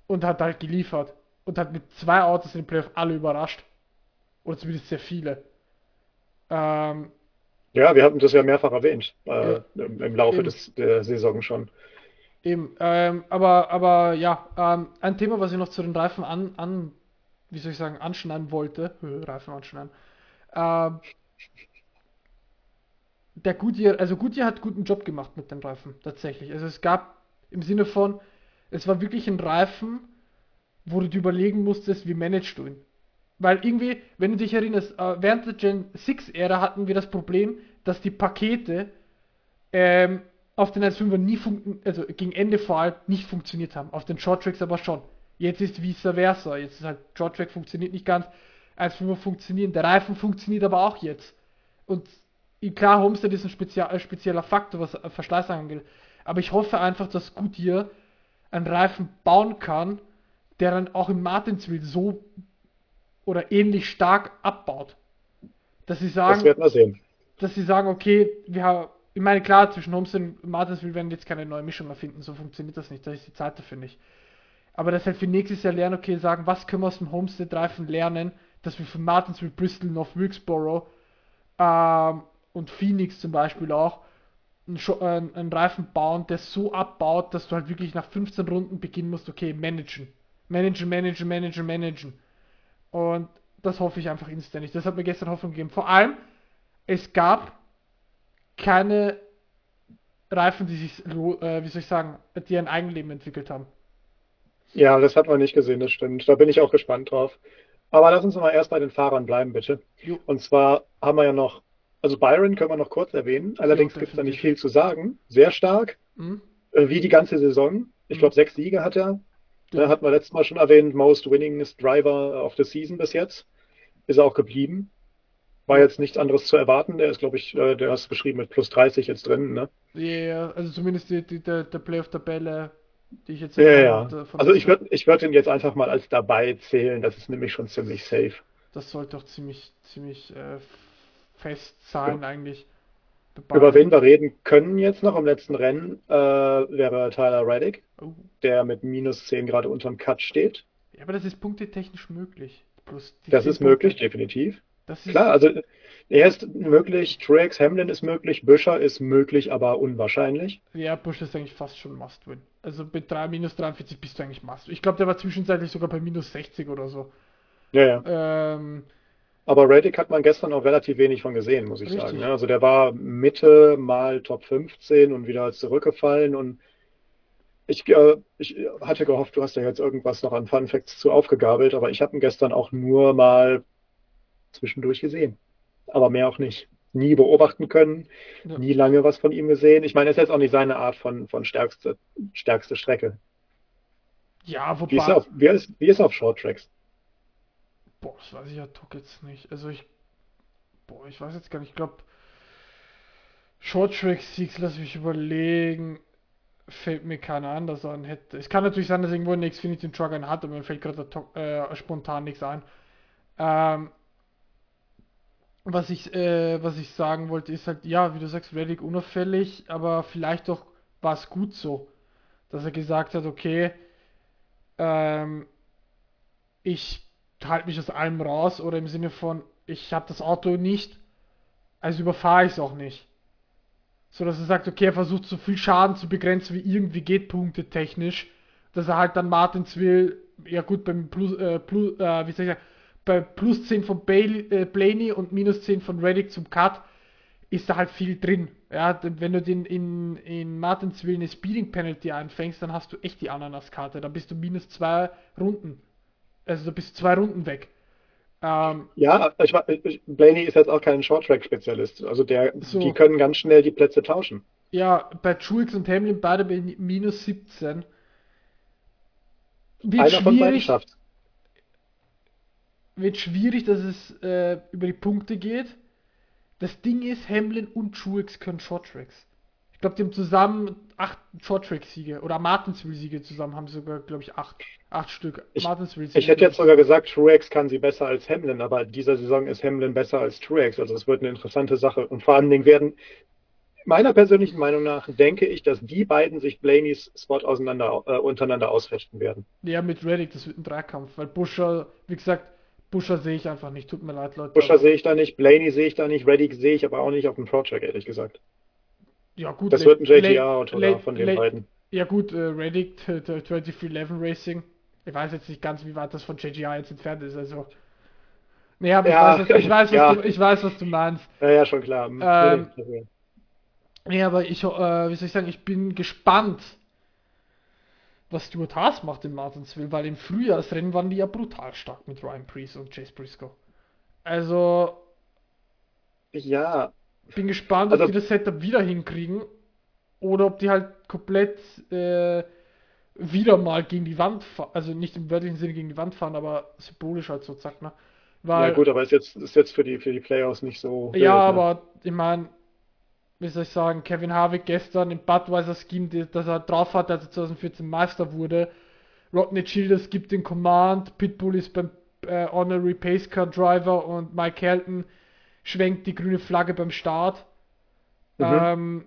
und hat halt geliefert. Und hat mit zwei Autos in den Playoff alle überrascht. Oder zumindest sehr viele. Ähm, Ja, wir hatten das ja mehrfach erwähnt äh, Ja. im, Laufe Eben. des, der Saison schon. eben. Ähm, aber, aber ja, ähm, ein Thema, was ich noch zu den Reifen an, an wie soll ich sagen, anschneiden wollte. Äh, Reifen anschneiden. Ähm, der Goodyear, also Goodyear hat guten Job gemacht mit den Reifen, tatsächlich. Also es gab im Sinne von, es war wirklich ein Reifen, wo du dir überlegen musstest, wie managst du ihn. Weil irgendwie, wenn du dich erinnerst, äh, während der Gen 6-Ära hatten wir das Problem, dass die Pakete ähm, auf den 1.5er nie also gegen Ende vor allem nicht funktioniert haben. Auf den Short Tracks aber schon. Jetzt ist vice versa. Jetzt ist halt Short Track funktioniert nicht ganz. 1.5er funktionieren. Der Reifen funktioniert aber auch jetzt. Und klar, Homestead ist ein speziell, äh, spezieller Faktor, was äh, Verschleiß angeht. Aber ich hoffe einfach, dass Goodyear einen Reifen bauen kann, der dann auch in Martinsville so oder ähnlich stark abbaut. Dass sie sagen, Das werden wir sehen. dass sie sagen, okay, wir haben, ich meine, klar, zwischen Homestead und Martinsville werden jetzt keine neue Mischung erfinden, so funktioniert das nicht, da ist die Zeit dafür nicht. Aber dass halt für nächstes Jahr lernen, okay, sagen, was können wir aus dem Homestead-Reifen lernen, dass wir für Martinsville, Bristol, North Wilkesboro ähm, und Phoenix zum Beispiel auch einen, äh, einen Reifen bauen, der so abbaut, dass du halt wirklich nach 15 Runden beginnen musst, okay, managen. Managen, managen, managen, managen. Und das hoffe ich einfach inständig. Das hat mir gestern Hoffnung gegeben. Vor allem, es gab keine Reifen, die sich, äh, wie soll ich sagen, die ein Eigenleben entwickelt haben. Ja, das hat man nicht gesehen, das stimmt. Da bin ich auch gespannt drauf. Aber lass uns mal erst bei den Fahrern bleiben, bitte. Jo. Und zwar haben wir ja noch, also Byron können wir noch kurz erwähnen. Allerdings gibt es da nicht viel zu sagen. Sehr stark, Hm? äh, wie die ganze Saison. Ich Mhm. glaube, sechs Siege hat er. Ja. Ne, hatten wir letztes Mal schon erwähnt, Most Winningest Driver of the Season bis jetzt. Ist er auch geblieben. War jetzt nichts anderes zu erwarten. Der ist, glaube ich, äh, der hast du beschrieben mit plus 30 jetzt drin. Ne? Ja, also zumindest die, die, der, der Playoff-Tabelle die ich jetzt Ja, ja. ja. äh, Also ich würde ich würd ihn jetzt einfach mal als dabei zählen. Das ist nämlich schon ziemlich safe. Das sollte doch ziemlich, ziemlich äh, fest sein eigentlich. Über wen wir reden können jetzt noch im letzten Rennen, äh, wäre Tyler Reddick, Oh. der mit minus 10 gerade unterm Cut steht. Ja, aber das ist punktetechnisch möglich. Das 10 ist möglich, definitiv. Das ist, Klar, also er ist möglich, Truex Hamlin ist möglich, Büscher ist möglich, aber unwahrscheinlich. Ja, Bush ist eigentlich fast schon Must-Win. Also mit 3, minus 43 bist du eigentlich Must. Ich glaube, der war zwischenzeitlich sogar bei minus 60 oder so. Ja, ja. Ähm, Aber Reddick hat man gestern auch relativ wenig von gesehen, muss ich Richtig. sagen. ne? Also der war Mitte mal Top 15 und wieder zurückgefallen und ich, äh, ich hatte gehofft, du hast ja jetzt irgendwas noch an Fun Facts zu aufgegabelt, aber ich habe ihn gestern auch nur mal zwischendurch gesehen. Aber mehr auch nicht. Nie beobachten können, Ja. nie lange was von ihm gesehen. Ich meine, es ist jetzt auch nicht seine Art von, von stärkste, stärkste Strecke. ja, Wie ist, er wobei. auf, wie, ist, wie ist er auf Short Tracks? Boah, das weiß ich ja doch jetzt nicht. Also ich. Boah, ich weiß jetzt gar nicht. Ich glaube. Short Track Siegs, lass mich überlegen. Fällt mir keiner an, er einen hätte. Es kann natürlich sein, dass irgendwo ein Xfinity Truck einen hat, aber mir fällt gerade äh, spontan nichts ein. Ähm, was ich, äh, was ich sagen wollte, ist halt, ja, wie du sagst, Reddick unauffällig, aber vielleicht doch war es gut so, dass er gesagt hat, okay, ähm, ich halte mich aus allem raus oder im Sinne von, ich habe das Auto nicht, also überfahre ich es auch nicht. So dass er sagt, okay, er versucht so viel Schaden zu begrenzen, wie irgendwie geht, Punkte technisch, dass er halt dann Martinsville, ja gut, beim Plus, äh, Plus äh, wie soll ich sagen, bei plus 10 von Bailey, äh, Blaney und minus 10 von Reddick zum Cut, ist da halt viel drin. Ja, wenn du den in, in Martinsville eine Speeding Penalty einfängst, dann hast du echt die Ananaskarte. Da bist du minus zwei Runden. Also da bist du zwei Runden weg. Ähm, Ja, ich, ich, Blaney ist jetzt auch kein Short-Track-Spezialist. Also der, So. die können ganz schnell die Plätze tauschen. ja, bei Truex und Hamlin beide bei minus 17. Wird Einer von beiden schwierig, schafft. wird schwierig, dass es äh, über die Punkte geht. Das Ding ist, Hamlin und Truex können Shorttracks. Ich glaube, die haben zusammen acht Shorttrack-Siege oder Martinsville-Siege zusammen haben sie sogar, glaube ich, acht, acht Stück. Ich- Martinsville-Siege. Ich hätte jetzt sogar gesagt, Truex kann sie besser als Hamlin, aber dieser Saison ist Hamlin besser als Truex. Also es wird eine interessante Sache. Und vor allen Dingen werden, meiner persönlichen Meinung nach, denke ich, dass die beiden sich Blaneys Spot auseinander, äh, untereinander ausfechten werden. Ja, mit Reddick, das wird ein Dreikampf, weil Buscher, wie gesagt, Buscher sehe ich einfach nicht. Tut mir leid, Leute. Buscher sehe ich da nicht, Blaney sehe ich da nicht, Reddick sehe ich aber auch nicht auf dem Pro-Track, ehrlich gesagt. Ja, gut. Das wird ein Le- da von den Le- beiden. Ja, gut, äh, Reddick, t- t- 2311 Racing. Ich weiß jetzt nicht ganz, wie weit das von JGR jetzt entfernt ist, also. Nee, aber Ja, ich, weiß, was, ich, weiß, was ja. du, ich weiß, was du meinst. Ja, ja, schon klar. Ähm, Nee, aber ich, äh, wie soll ich sagen, ich bin gespannt, was Stuart Haas macht in Martinsville, weil im Frühjahrsrennen waren die ja brutal stark mit Ryan Priest und Chase Briscoe. Also, ja, bin gespannt, Also- ob die das Setup wieder hinkriegen oder ob die halt komplett äh, wieder mal gegen die Wand fahren, also nicht im wörtlichen Sinne gegen die Wand fahren, aber symbolisch halt so, zack, ne? Weil, ja gut, aber ist jetzt, ist jetzt für die, für die Playoffs nicht so. wild, Ja, ne? aber ich meine, wie soll ich sagen, Kevin Harvick gestern im Budweiser Scheme, das er drauf hatte, als er 2014 Meister wurde. Rodney Childers gibt den Command, Pitbull ist beim äh, Honorary Pace Car Driver und Mike Helton schwenkt die grüne Flagge beim Start. Mhm. Ähm,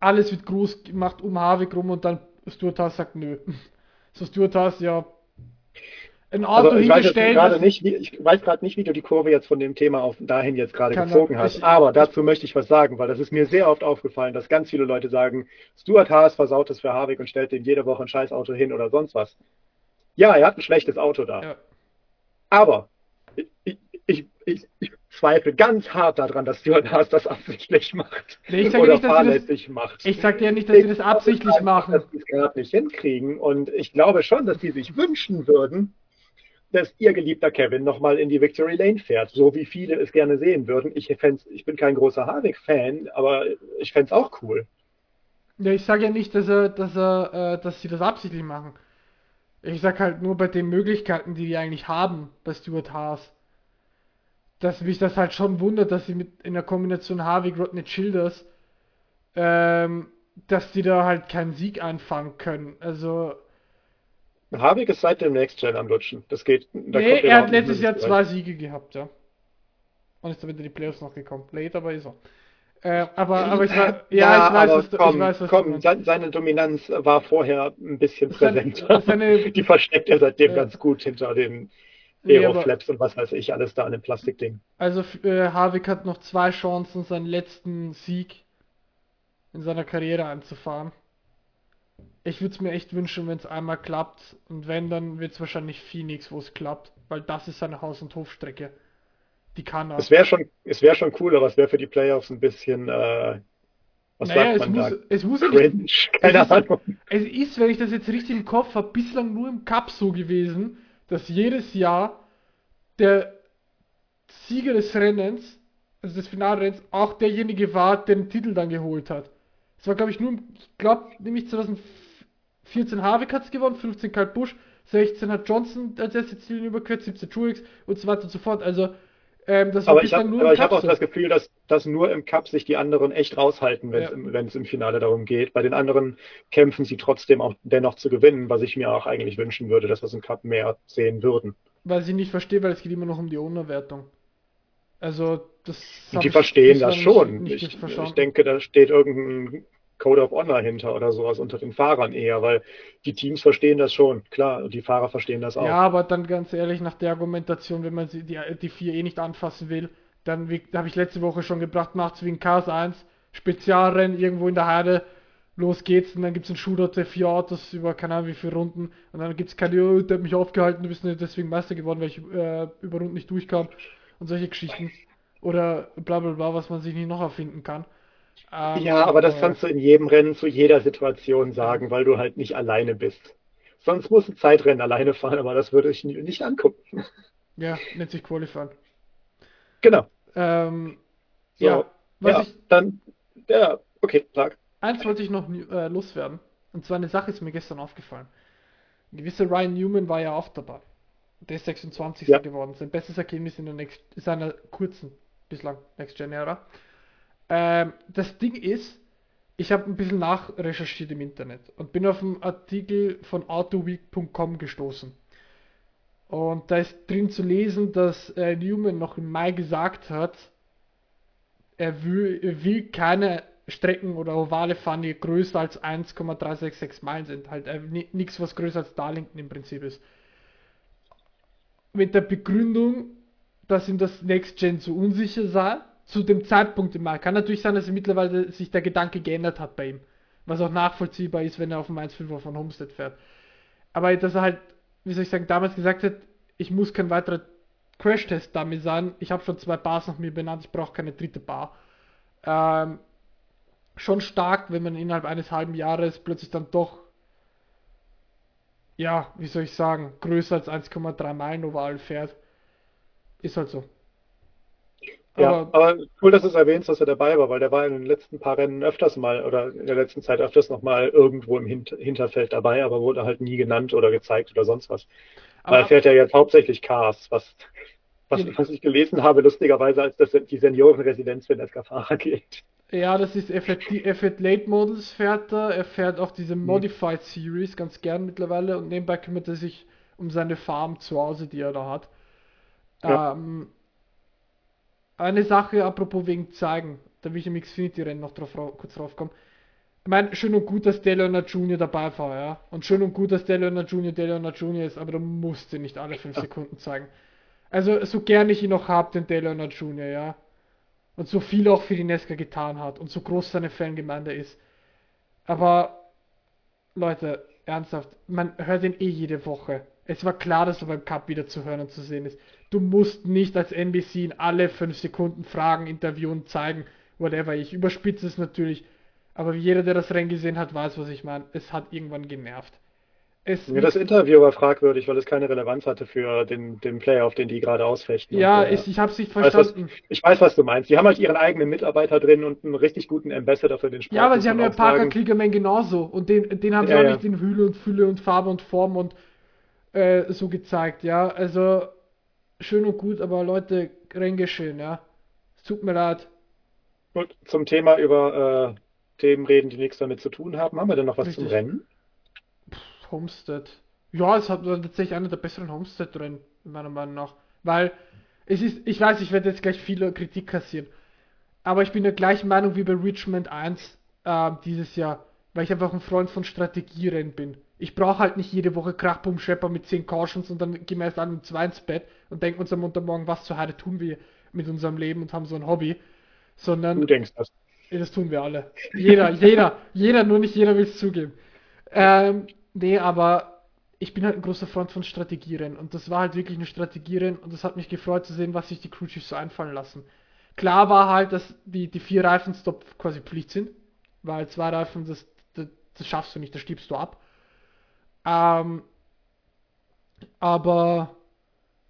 alles wird groß gemacht um Harvick rum und dann Stuart Haas sagt nö. So Stuart Haas, ja, ein Auto Also ich weiß hingestellt. gerade das- nicht, wie, ich weiß gerade nicht, wie du die Kurve jetzt von dem Thema auf dahin jetzt gerade gezogen hast. Ich- Aber dazu möchte ich was sagen, weil das ist mir sehr oft aufgefallen, dass ganz viele Leute sagen, Stuart Haas versaut es für Harvick und stellt dem jede Woche ein Scheißauto hin oder sonst was. Ja, er hat ein schlechtes Auto da. Ja. Aber ich, ich, ich, ich, ich zweifle ganz hart daran, dass Stuart Haas das absichtlich macht. Nee, ich sage oder nicht, dass sie das- fahrlässig macht. Ich sag dir nicht, dass sie das absichtlich machen. Dass die es gerade nicht hinkriegen. Und ich glaube schon, dass die sich wünschen würden, dass ihr geliebter Kevin nochmal in die Victory Lane fährt, so wie viele es gerne sehen würden. Ich, ich bin kein großer Harvick-Fan, aber ich fände es auch cool. Ja, ich sage ja nicht, dass er, dass er, äh, dass sie das absichtlich machen. Ich sag halt nur bei den Möglichkeiten, die die eigentlich haben bei Stuart Haas, dass mich das halt schon wundert, dass sie mit in der Kombination Harvick, Rodney Childers ähm, dass die da halt keinen Sieg einfangen können. Also. Harvick ist seit dem Next Gen am Lutschen. Das geht. Da nee, er hat letztes Jahr zwei Siege gehabt, ja. Und ist damit in die Playoffs noch gekommen. Late, aber ist er. Äh, aber, aber ich, war, ja, ja, ich weiß, was du, komm, ich weiß, was komm, du seine Dominanz war vorher ein bisschen präsenter. Seine, die versteckt er seitdem äh, ganz gut hinter den Aeroflaps und was weiß ich, alles da an dem Plastikding. Also äh, Harvick hat noch zwei Chancen, seinen letzten Sieg in seiner Karriere einzufahren. Ich würde es mir echt wünschen, wenn es einmal klappt. Und wenn, dann wird es wahrscheinlich Phoenix, wo es klappt. Weil das ist seine Haus- und Hofstrecke. Die kann er. Es wäre schon, es wäre schon cool, aber es wäre für die Playoffs ein bisschen, äh, was naja, sagt man es da? Muss, es muss Cringe, keine es Ahnung. Ist, es ist, wenn ich das jetzt richtig im Kopf habe, bislang nur im Cup so gewesen, dass jedes Jahr der Sieger des Rennens, also des Finalrennens, auch derjenige war, der den Titel dann geholt hat. Es war, glaube ich, nur, ich glaube, nämlich 2014 Harvick hat es gewonnen, 15 Kyle Busch, 16 hat Johnson als erste Ziellinie überquert, 17 Truex und so weiter und so fort. Also ähm, aber ich habe hab auch das Gefühl, dass, dass nur im Cup sich die anderen echt raushalten, wenn es ja. im, Finale darum geht. Bei den anderen kämpfen sie trotzdem auch dennoch zu gewinnen, was ich mir auch eigentlich wünschen würde, dass wir es im Cup mehr sehen würden. Weil ich nicht verstehe, weil es geht immer noch um die Ownerwertung. Also das. Die verstehen das schon. Ich, ich denke, da steht irgendein Code of Honor hinter oder sowas unter den Fahrern eher, weil die Teams verstehen das schon, klar, und die Fahrer verstehen das auch. Ja, aber dann ganz ehrlich, nach der Argumentation, wenn man die, die vier eh nicht anfassen will, dann habe ich letzte Woche schon gebracht, macht's wie ein Cars 1, Spezialrennen irgendwo in der Heide, los geht's und dann gibt's einen Shootout der vier Autos über keine Ahnung wie viele Runden und dann gibt's keine, oh, der hat mich aufgehalten, du bist deswegen Meister geworden, weil ich äh, über Runden nicht durchkam und solche Geschichten oder bla bla bla, was man sich nicht noch erfinden kann. Ähm, ja, aber das kannst du in jedem Rennen zu jeder Situation sagen, weil du halt nicht alleine bist. Sonst muss ein Zeitrennen alleine fahren, aber das würde ich nicht angucken. Ja, nennt sich Qualifying. Genau. Ähm, so, ja, was ja, ich. Dann, ja, okay, sag. Eins wollte ich noch äh, loswerden. Und zwar eine Sache ist mir gestern aufgefallen. Ein gewisser Ryan Newman war ja auch dabei. Der ist 26. Ja. geworden. Sein bestes Ergebnis in der Next, seiner kurzen, bislang Next Gen Ära. Ähm, das Ding ist, ich habe ein bisschen nachrecherchiert im Internet und bin auf einen Artikel von autoweek.com gestoßen. Und da ist drin zu lesen, dass äh, Newman noch im Mai gesagt hat, er will, er will keine Strecken oder Ovale fahren, die größer als 1,366 Meilen sind. Halt äh, nichts, was größer als Darlington im Prinzip ist. Mit der Begründung, dass ihm das Next Gen zu unsicher sei zu dem Zeitpunkt im Mai. Kann natürlich sein, dass mittlerweile sich der Gedanke geändert hat bei ihm. Was auch nachvollziehbar ist, wenn er auf dem 1.5er von Homestead fährt. Aber dass er halt, wie soll ich sagen, damals gesagt hat, ich muss kein weiterer Crash-Test damit sein. Ich habe schon zwei Bars nach mir benannt, ich brauche keine dritte Bar. Ähm, schon stark, wenn man innerhalb eines halben Jahres plötzlich dann doch, ja, wie soll ich sagen, größer als 1,3 Meilen overall fährt. Ist halt so. Ja, aber, cool, dass du es erwähnst, dass er dabei war, weil der war in den letzten paar Rennen öfters mal oder in der letzten Zeit öfters nochmal irgendwo im Hinterfeld dabei, aber wurde halt nie genannt oder gezeigt oder sonst was. Aber weil er fährt ja jetzt hauptsächlich Cars, was, was, was ich gelesen habe, lustigerweise, als das die Seniorenresidenz für Nesca-Fahrer geht. Ja, das ist, er fährt, die, er fährt Late Models, fährt er, er fährt auch diese hm. Modified Series ganz gern mittlerweile und nebenbei kümmert er sich um seine Farm zu Hause, die er da hat. Ja. Ähm, eine Sache, apropos wegen zeigen, da will ich im Xfinity-Rennen noch drauf, kurz drauf kommen. Ich meine, schön und gut, dass Deleona Junior dabei war, ja. Und schön und gut, dass Deleona Junior Deleona Junior ist, aber da musste nicht alle 5 Sekunden zeigen. Also, so gern ich ihn noch habe, den Deleona Junior, ja. Und so viel auch für die Nesca getan hat und so groß seine Fangemeinde ist. Aber, Leute, ernsthaft, man hört ihn eh jede Woche. Es war klar, dass er beim Cup wieder zu hören und zu sehen ist. Du musst nicht als NBC in alle 5 Sekunden Fragen, interviewen, zeigen, whatever. Ich überspitze es natürlich. Aber jeder, der das Rennen gesehen hat, weiß, was ich meine. Es hat irgendwann genervt. Es ja, das Interview war fragwürdig, weil es keine Relevanz hatte für den, den Player, auf den die gerade ausfechten. Ja, und, äh, ich, ich habe es nicht verstanden. Weiß, was, ich weiß, was du meinst. Die haben halt ihren eigenen Mitarbeiter drin und einen richtig guten Ambassador für den Sport. Ja, aber sie haben ja Parker Kliegerman genauso. Und den, den haben sie ja, auch ja. nicht in Hülle und Fülle und Farbe und Form und äh, so gezeigt, ja. Also schön und gut, aber Leute, Renngeschehen, ja. Es tut mir leid. Und zum Thema über Themen reden, die nichts damit zu tun haben. Haben wir denn noch was Richtig. zum Rennen? Pff, Homestead. Ja, es hat tatsächlich einer der besseren Homestead-Rennen, meiner Meinung nach. Weil es ist, ich weiß, ich werde jetzt gleich viel Kritik kassieren. Aber ich bin der gleichen Meinung wie bei Richmond 1 äh, dieses Jahr, weil ich einfach ein Freund von Strategierennen bin. Ich brauche halt nicht jede Woche Krachbum Schepper mit 10 Cautions und dann gehen wir erst an um 2 ins Bett und denken uns am Montagmorgen, was zur Heide tun wir mit unserem Leben und haben so ein Hobby. Sondern Du denkst das. Das tun wir alle. Jeder, jeder, jeder, nur nicht jeder will es zugeben. Ähm, nee, aber ich bin halt ein großer Freund von Strategierennen und das war halt wirklich eine Strategierennen und es hat mich gefreut zu sehen, was sich die Crew Chiefs so einfallen lassen. Klar war halt, dass die, die vier Reifenstop quasi Pflicht sind, weil zwei Reifen, das, das, das schaffst du nicht, das stiebst du ab. Ähm, aber,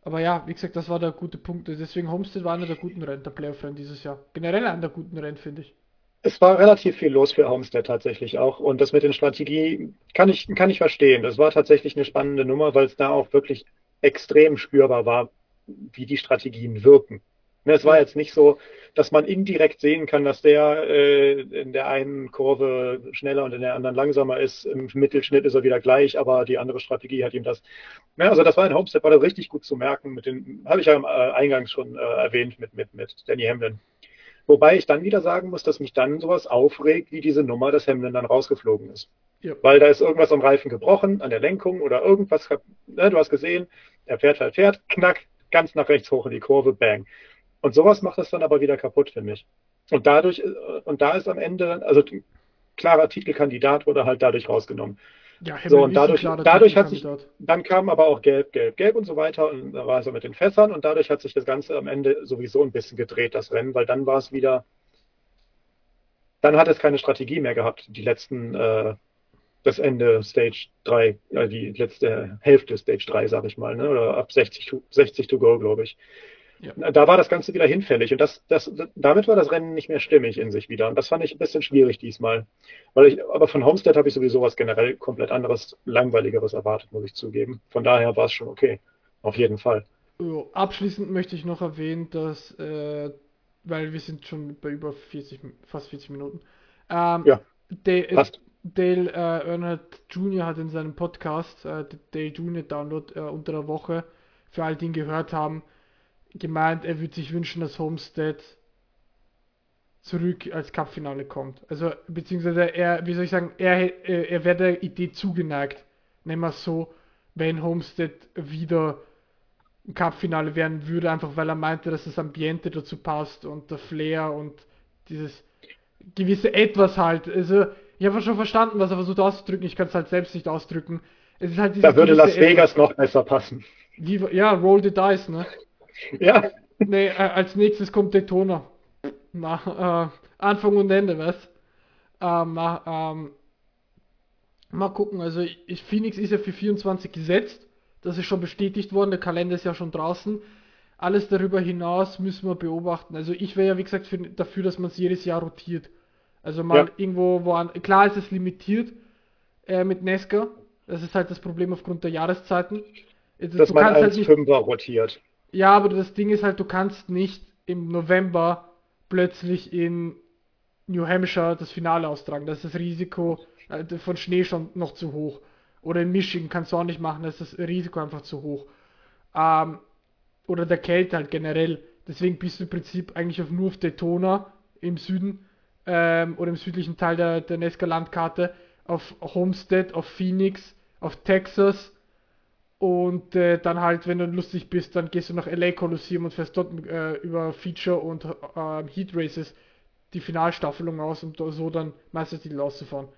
aber ja, wie gesagt, das war der gute Punkt. Deswegen Homestead war einer der guten Rennen, der Playoff-Rennen dieses Jahr. Generell einer der guten Rennen, finde ich. Es war relativ viel los für Homestead tatsächlich auch. Und das mit den Strategie kann ich, kann ich verstehen. Das war tatsächlich eine spannende Nummer, weil es da auch wirklich extrem spürbar war, wie die Strategien wirken. Ne, Es war jetzt nicht so, dass man indirekt sehen kann, dass der äh, in der einen Kurve schneller und in der anderen langsamer ist. Im Mittelschnitt ist er wieder gleich, aber die andere Strategie hat ihm das. Ja, also das war in Homestead, war das richtig gut zu merken. Mit den, habe ich ja im äh, Eingangs schon äh, erwähnt mit, mit, mit Danny Hamlin. Wobei ich dann wieder sagen muss, dass mich dann sowas aufregt, wie diese Nummer, dass Hamlin dann rausgeflogen ist. Ja. Weil da ist irgendwas am Reifen gebrochen, an der Lenkung oder irgendwas, ne, du hast gesehen, er fährt, fährt, fährt, knack, ganz nach rechts hoch in die Kurve, bang. Und sowas macht es dann aber wieder kaputt für mich. Und dadurch, äh, und da ist am Ende, also klarer Titelkandidat wurde halt dadurch rausgenommen. Ja, So, Hamilton und dadurch, dadurch hat sich, dann kam aber auch Gelb, Gelb, Gelb und so weiter und da war es so mit den Fässern und dadurch hat sich das Ganze am Ende sowieso ein bisschen gedreht, das Rennen, weil dann war es wieder, dann hat es keine Strategie mehr gehabt, die letzten, äh, das Ende Stage 3, äh, die letzte Hälfte Stage 3, sag ich mal, ne? oder ab 60 to, 60 to go, glaube ich. Ja. Da war das Ganze wieder hinfällig und das, das, damit war das Rennen nicht mehr stimmig in sich wieder und das fand ich ein bisschen schwierig diesmal. Weil ich, aber von Homestead habe ich sowieso was generell komplett anderes, langweiligeres erwartet, muss ich zugeben. Von daher war es schon okay. Auf jeden Fall. Abschließend möchte ich noch erwähnen, dass, äh, weil wir sind schon bei über 40, fast 40 Minuten. Ähm, Ja, Dale, passt. Dale äh, Earnhardt Jr. hat in seinem Podcast, äh, Dale Jr. Download, äh, unter der Woche, für all die ihn gehört haben, gemeint, er würde sich wünschen, dass Homestead zurück als Cupfinale kommt. Also, beziehungsweise er, wie soll ich sagen, er, äh, er wäre der Idee zugeneigt, nennen wir es so, wenn Homestead wieder ein Cupfinale werden würde, einfach weil er meinte, dass das Ambiente dazu passt und der Flair und dieses gewisse Etwas halt. Also, ich habe schon verstanden, was er versucht auszudrücken, ich kann es halt selbst nicht ausdrücken. Es ist halt dieses Da würde Las Vegas Etwas. noch besser passen. Wie, ja, roll the dice, ne? Ja, Nee, äh, als nächstes kommt Daytona. Na, äh, Anfang und Ende, was? Ähm, na, ähm, mal gucken, also ich, Phoenix ist ja für 24 gesetzt. Das ist schon bestätigt worden, der Kalender ist ja schon draußen. Alles darüber hinaus müssen wir beobachten. Also ich wäre ja, wie gesagt, für, dafür, dass man es jedes Jahr rotiert. Also mal Ja. irgendwo, wo an, klar ist es limitiert äh, mit Nesca. Das ist halt das Problem aufgrund der Jahreszeiten. Also, dass du man halt als nicht Fünfer rotiert. Ja, aber das Ding ist halt, du kannst nicht im November plötzlich in New Hampshire das Finale austragen. Da ist das Risiko äh, von Schnee schon noch zu hoch. Oder in Michigan kannst du auch nicht machen, da ist das Risiko einfach zu hoch. Ähm, oder der Kälte halt generell. Deswegen bist du im Prinzip eigentlich auf, nur auf Daytona im Süden ähm, oder im südlichen Teil der, der Nesca-Landkarte, auf Homestead, auf Phoenix, auf Texas und äh, dann halt, wenn du lustig bist, dann gehst du nach LA Coliseum und fährst dort äh, über Feature und äh, Heat Races die Finalstaffelung aus, um so dann Meistertitel auszufahren.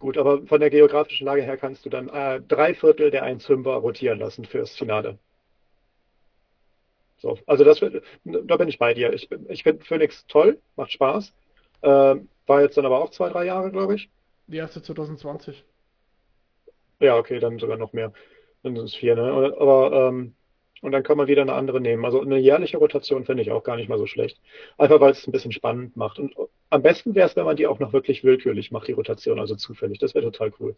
Gut, aber von der geografischen Lage her kannst du dann äh, drei Viertel der 1,5er rotieren lassen fürs Finale. So, also das, da bin ich bei dir. Ich, ich finde Phoenix toll, macht Spaß. Ähm, war jetzt dann aber auch zwei, drei Jahre, glaube ich. Die erste 2020. Ja, okay, dann sogar noch mehr. Dann sind es vier, ne? Aber, aber, ähm, und dann kann man wieder eine andere nehmen. Also eine jährliche Rotation finde ich auch gar nicht mal so schlecht. Einfach weil es ein bisschen spannend macht. Und am besten wäre es, wenn man die auch noch wirklich willkürlich macht, die Rotation, also zufällig. Das wäre total cool.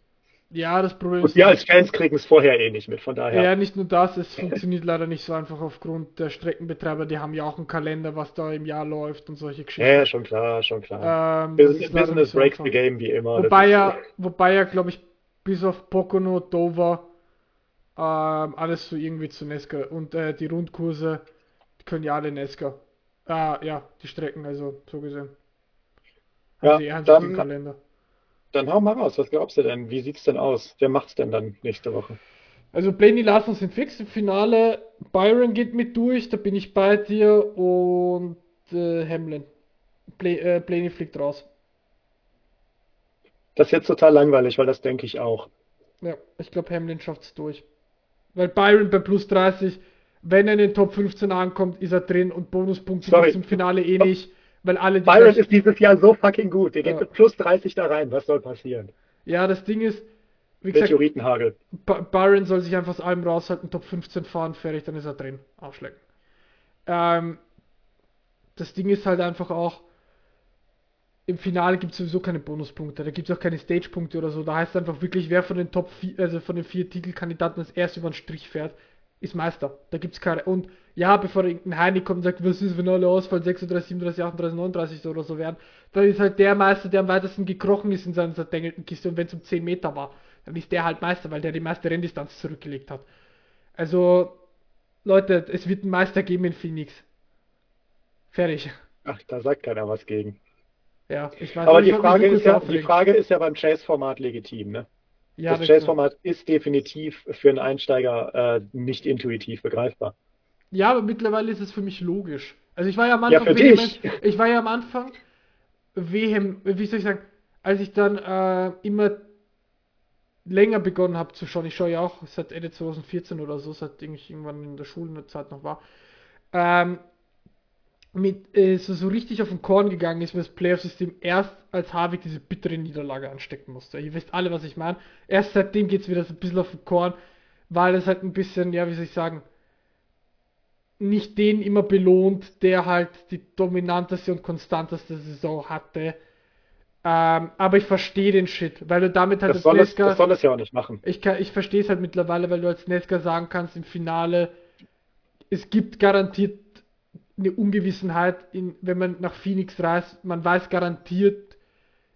Ja, das Problem Und ist. wir als Fans kriegen es vorher eh nicht mit, von daher. Ja, nicht nur das, es funktioniert leider nicht so einfach aufgrund der Streckenbetreiber, die haben ja auch einen Kalender, was da im Jahr läuft und solche Geschichten. Ja, schon klar, schon klar. Ähm, Business, Business so breaks einfach. the game, wie immer. Wobei ja, wobei ja, glaube ich, bis auf Pocono, Dover, ähm, alles so irgendwie zu Nesca. Und äh, die Rundkurse die können ja alle Nesca. Ah, ja, die Strecken, also so gesehen. Ja, haben sie dann-. Dann hau mal raus, was glaubst du denn? Wie sieht's denn aus? Wer macht's denn dann nächste Woche? Also Blaney Larson sind fix im Finale. Byron geht mit durch, da bin ich bei dir. Und äh, Hamlin. Bla äh, Blaney fliegt raus. Das ist jetzt total langweilig, weil das denke ich auch. Ja, ich glaube Hamlin schafft es durch. Weil Byron bei plus 30, wenn er in den Top 15 ankommt, ist er drin und Bonuspunkte Sorry. im Finale eh nicht, weil alle die Byron ist dieses Jahr so fucking gut. Der geht Ja. mit plus 30 da rein. Was soll passieren? Ja, das Ding ist, wie gesagt, Meteoritenhagel. Byron soll sich einfach aus allem raushalten, Top 15 fahren, fertig, dann ist er drin. Aufschlecken. Ähm, das Ding ist halt einfach auch, im Finale gibt es sowieso keine Bonuspunkte, da gibt es auch keine Stage-Punkte oder so. Da heißt es einfach wirklich, wer von den Top 4, also von den vier Titelkandidaten als erst über den Strich fährt, ist Meister. Da gibt es keine. Und ja, bevor irgendein Heini kommt und sagt, was ist, wenn alle ausfallen, 36, 37, 38, 39 oder so werden, dann ist halt der Meister, der am weitesten gekrochen ist in seiner zerdengelten Kiste. Und wenn es um 10 Meter war, dann ist der halt Meister, weil der die meiste Renndistanz zurückgelegt hat. Also, Leute, es wird einen Meister geben in Phoenix. Fertig. Ach, da sagt keiner was gegen. Ja, ich weiß Aber die Frage ist ja, die. Frage ist ja beim Chase-Format legitim, ne? ja, das Chase-Format ist definitiv für einen Einsteiger äh, nicht intuitiv begreifbar. Ja, aber mittlerweile ist es für mich logisch. Also ich war ja am Ja, Anfang für vehement, ich war ja am Anfang vehem, wie soll ich sagen, als ich dann äh, immer länger begonnen habe zu schauen, ich schaue ja auch seit Ende 2014 oder so, seitdem ich irgendwann in der Schulzeit noch war, ähm, mit äh, so, so richtig auf den Korn gegangen ist, weil das Playoff-System erst als Harvick diese bittere Niederlage anstecken musste. Ihr wisst alle, was ich meine. Erst seitdem geht es wieder so ein bisschen auf den Korn, weil es halt ein bisschen, ja, wie soll ich sagen, nicht den immer belohnt, der halt die dominanteste und konstanteste Saison hatte. Ähm, aber ich verstehe den Shit, weil du damit halt Das als soll, es, Nesca, das soll es ja auch nicht machen. ich, kann- ich verstehe es halt mittlerweile, weil du als Nesca sagen kannst im Finale, es gibt garantiert eine Ungewissenheit, in, wenn man nach Phoenix reist. Man weiß garantiert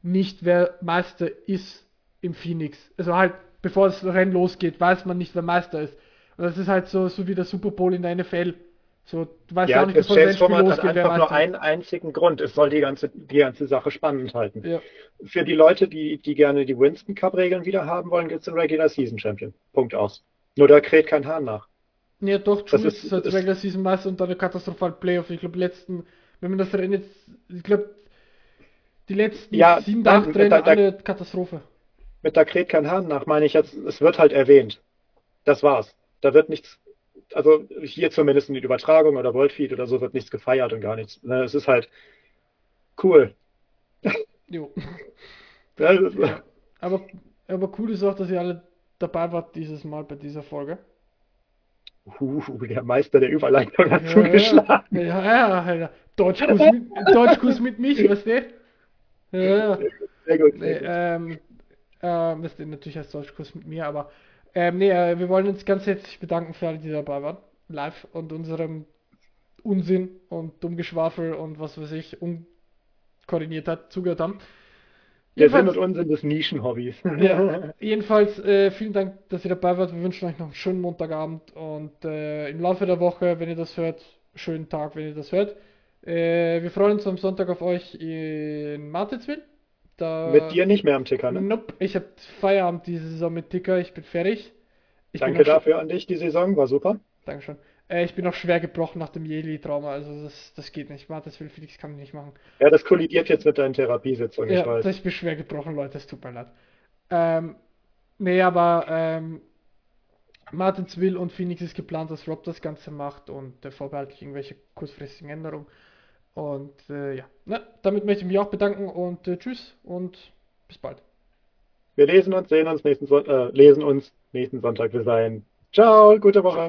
nicht, wer Meister ist im Phoenix. Also halt, bevor das Rennen losgeht, weiß man nicht, wer Meister ist. Und das ist halt so, so wie der Super Bowl in der NFL. So, du weißt ja, auch nicht, das Chase-Format hat einfach nur einen einzigen Grund. Es soll die ganze, die ganze Sache spannend halten. Ja. Für die Leute, die, die gerne die Winston Cup-Regeln wieder haben wollen, gibt es den Regular Season Champion. Punkt aus. Nur da kräht kein Hahn nach. Ja, doch, Das Truex ist- als ist- Regular Season Meister und dann eine katastrophale Playoff. Ich glaube, letzten, wenn man das Rennen jetzt, ich glaube, die letzten Ja, sieben, da- acht Rennen, alle Katastrophe. Mit da kräht kein Hahn nach, meine ich jetzt, es wird halt erwähnt. Das war's. Da wird nichts, also hier zumindest in die Übertragung oder Worldfeed oder so wird nichts gefeiert und gar nichts. Ne, Es ist halt cool. Jo. Das ist- Ja. Aber, aber cool ist auch, dass ihr alle dabei wart dieses Mal bei dieser Folge. Uh, der Meister der Überleitung hat Ja, zugeschlagen. Ja, ja, Alter. Deutschkurs mit, Deutschkurs mit mich, weißt du? Ja, ja. Sehr gut. Nee, Sehr gut. ähm, ähm, das ist natürlich als Deutschkurs mit mir, aber ähm, nee, äh, wir wollen uns ganz herzlich bedanken für alle, die dabei waren. Live und unserem Unsinn und Dummgeschwafel und was weiß ich, unkoordiniert hat, zugehört haben. Der Sinn Jedenfalls, und Unsinn des Nischenhobbys. ja, jedenfalls äh, vielen Dank, dass ihr dabei wart. Wir wünschen euch noch einen schönen Montagabend und äh, im Laufe der Woche, wenn ihr das hört, schönen Tag, wenn ihr das hört. Äh, wir freuen uns am Sonntag auf euch in Martinsville. Da Mit dir nicht mehr am Ticker, ne? Nope, ich habe Feierabend diese Saison mit Ticker, ich bin fertig. Ich Danke bin dafür an dich, die Saison war super. Dankeschön. Äh, ich bin noch schwer gebrochen nach dem Jeli-Trauma, also das, das geht nicht. Martin will Felix kann ich nicht machen. Ja, das kollidiert jetzt mit deinen Therapiesitzungen, ich Ja, weiß. ich bin schwer gebrochen, Leute, es tut mir leid. Ähm, nee, aber ähm, Martins Will und Phoenix ist geplant, dass Rob das Ganze macht und äh, vorbehaltlich irgendwelche kurzfristigen Änderungen. Und äh, ja, Na, damit möchte ich mich auch bedanken und äh, tschüss und bis bald. Wir lesen uns, sehen uns nächsten Son äh, lesen uns nächsten Sonntag. Bis dahin. Ciao, gute Woche.